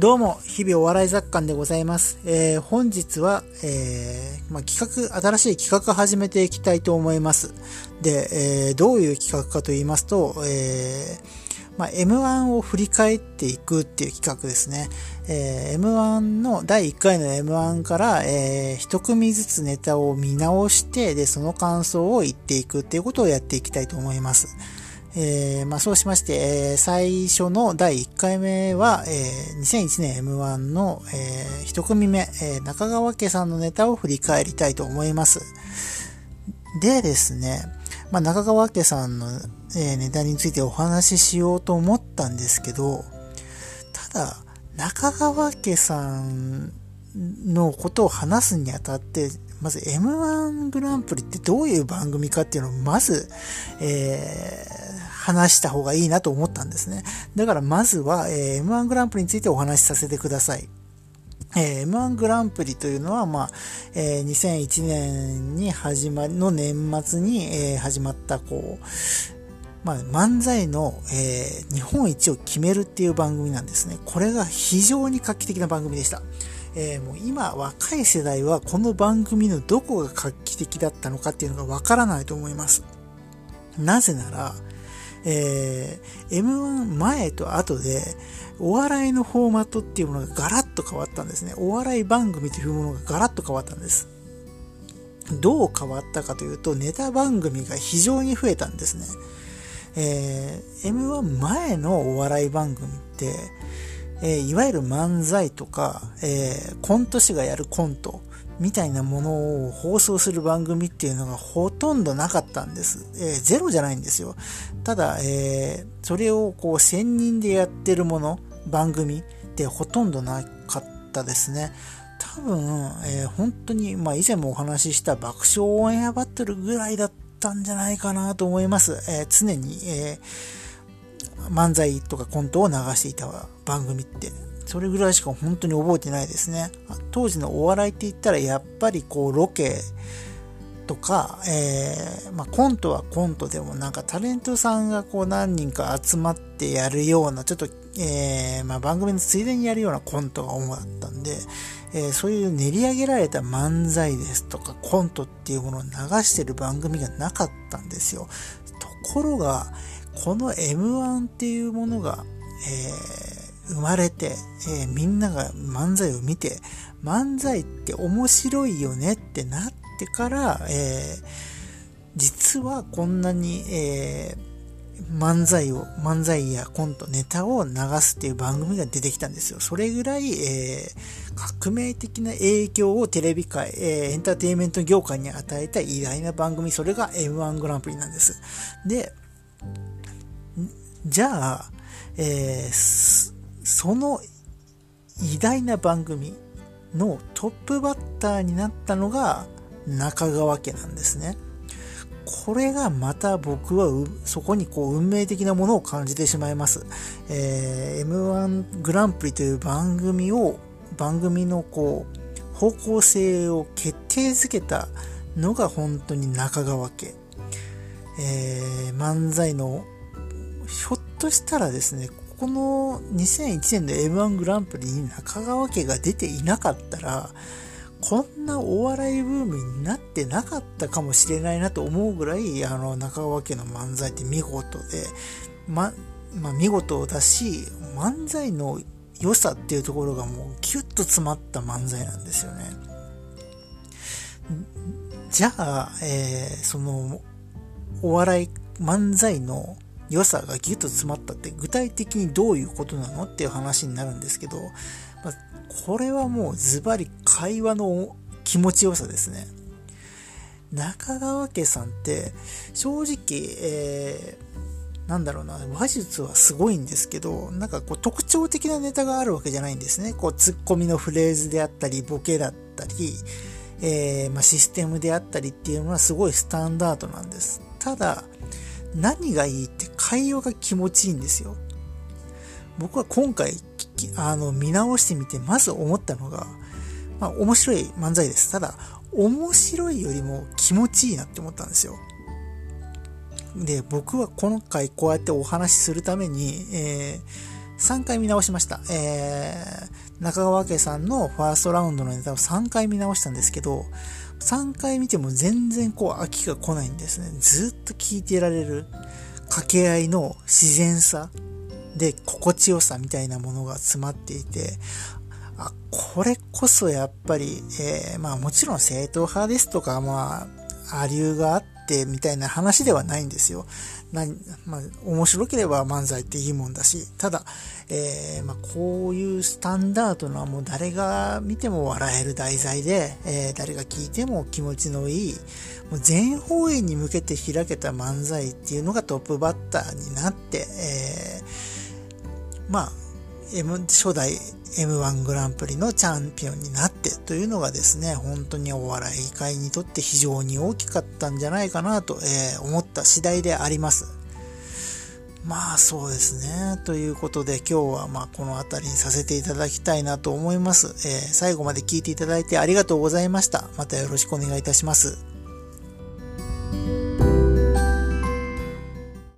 どうも、日々お笑い雑感でございます。えー本日は、えーまあ、企画、新しい企画を始めていきたいと思います。で、えーどういう企画かと言いますと、えまあ、M1 を振り返っていくっていう企画ですね。え M1 の第1回の M1 から、えー一組ずつネタを見直して、で、その感想を言っていくっていうことをやっていきたいと思います。えーまあ、そうしまして、えー最初の第1回目は、えー2001年 M1 の、えー一組目、え中川家さんのネタを振り返りたいと思います。でですね、まあ、中川家さんの、えネタについてお話ししようと思ったんですけど、ただ、中川家さんのことを話すにあたって、まず M1 グランプリってどういう番組かっていうのをまず、えー話した方がいいなと思ったんですね。だからまずは、えー M1 グランプリについてお話しさせてください。えー M1 グランプリというのは、まあ、えー2001年に始まり、の年末に、えー始まった、こう、まあ、漫才の、えー日本一を決めるっていう番組なんですね。これが非常に画期的な番組でした。えーもう今、若い世代はこの番組のどこが画期的だったのかっていうのがわからないと思います。なぜなら、えー M1 前と後で、お笑いのフォーマットっていうものがガラッと変わったんですね。お笑い番組というものがガラッと変わったんです。どう変わったかというと、ネタ番組が非常に増えたんですね。えー M1 前のお笑い番組って、えーいわゆる漫才とか、えーコント師がやるコントみたいなものを放送する番組っていうのがほとんどなかったんです。えーゼロじゃないんですよ。ただ、えーそれをこう専任でやってるもの、番組ってほとんどなかったですね。多分、えー本当に、まあ以前もお話しした爆笑オンエアバトルぐらいだったんじゃないかなと思います。えー常に、えー漫才とかコントを流していた番組って。それぐらいしか本当に覚えてないですね。当時のお笑いって言ったらやっぱりこうロケとか、えーまあ、コントはコントでもなんかタレントさんがこう何人か集まってやるようなちょっと、えーまあ、番組のついでにやるようなコントが主だったんで、えーそういう練り上げられた漫才ですとかコントっていうものを流してる番組がなかったんですよ。ところが、この M1 っていうものが、えー生まれて、えーみんなが漫才を見て、漫才って面白いよねってなってから、えー実はこんなに、え漫才を、漫才やコント、ネタを流すっていう番組が出てきたんですよ。それぐらい、えー革命的な影響をテレビ界、えーエンターテインメント業界に与えた偉大な番組、それが M1 グランプリなんです。で、じゃあ、えーその偉大な番組のトップバッターになったのが中川家なんですね。これがまた僕はそこにこう運命的なものを感じてしまいます。えー M1 グランプリという番組を、番組のこう、方向性を決定づけたのが本当に中川家。えー漫才の、ひょっとしたらですね、ここの2001年の M1 グランプリに中川家が出ていなかったら、こんなお笑いブームになってなかったかもしれないなと思うぐらい、あの、中川家の漫才って見事で、ま、まあ、見事だし、漫才の良さっていうところがもうギュッと詰まった漫才なんですよね。じゃあ、えーその、お笑い、漫才の良さがギュッと詰まったって具体的にどういうことなのっていう話になるんですけど、まあ、これはもうズバリ会話の気持ちよさですね。中川家さんって正直、えーなんだろうな、話術はすごいんですけど、なんかこう特徴的なネタがあるわけじゃないんですね。こうツッコミのフレーズであったり、ボケだったり、えーまあ、システムであったりっていうのはすごいスタンダードなんです。ただ、何がいいって会話が気持ちいいんですよ。僕は今回あの見直してみてまず思ったのが、まあ面白い漫才です。ただ、面白いよりも気持ちいいなって思ったんですよ。で、僕は今回こうやってお話しするために、えー3回見直しました。えー、中川家さんのファーストラウンドのネタを3回見直したんですけど、3回見ても全然こう飽きが来ないんですね。ずっと聞いてられる掛け合いの自然さで心地よさみたいなものが詰まっていて、あ、これこそやっぱり、えー、まあもちろん正統派ですとか、まあ、ありゅうがあってみたいな話ではないんですよ。なまあ、面白ければ漫才っていいもんだし、ただ、えー、まあ、こういうスタンダードなもう誰が見ても笑える題材で、えー、誰が聞いても気持ちのいい、もう全方位に向けて開けた漫才っていうのがトップバッターになって、えー、まあ、M、初代 M1 グランプリのチャンピオンになってというのがですね、本当にお笑い界にとって非常に大きかったんじゃないかなと、えー、思った次第であります。まあそうですね。ということで今日はまあこの辺りにさせていただきたいなと思います。えー、最後まで聞いていただいてありがとうございました。またよろしくお願いいたします。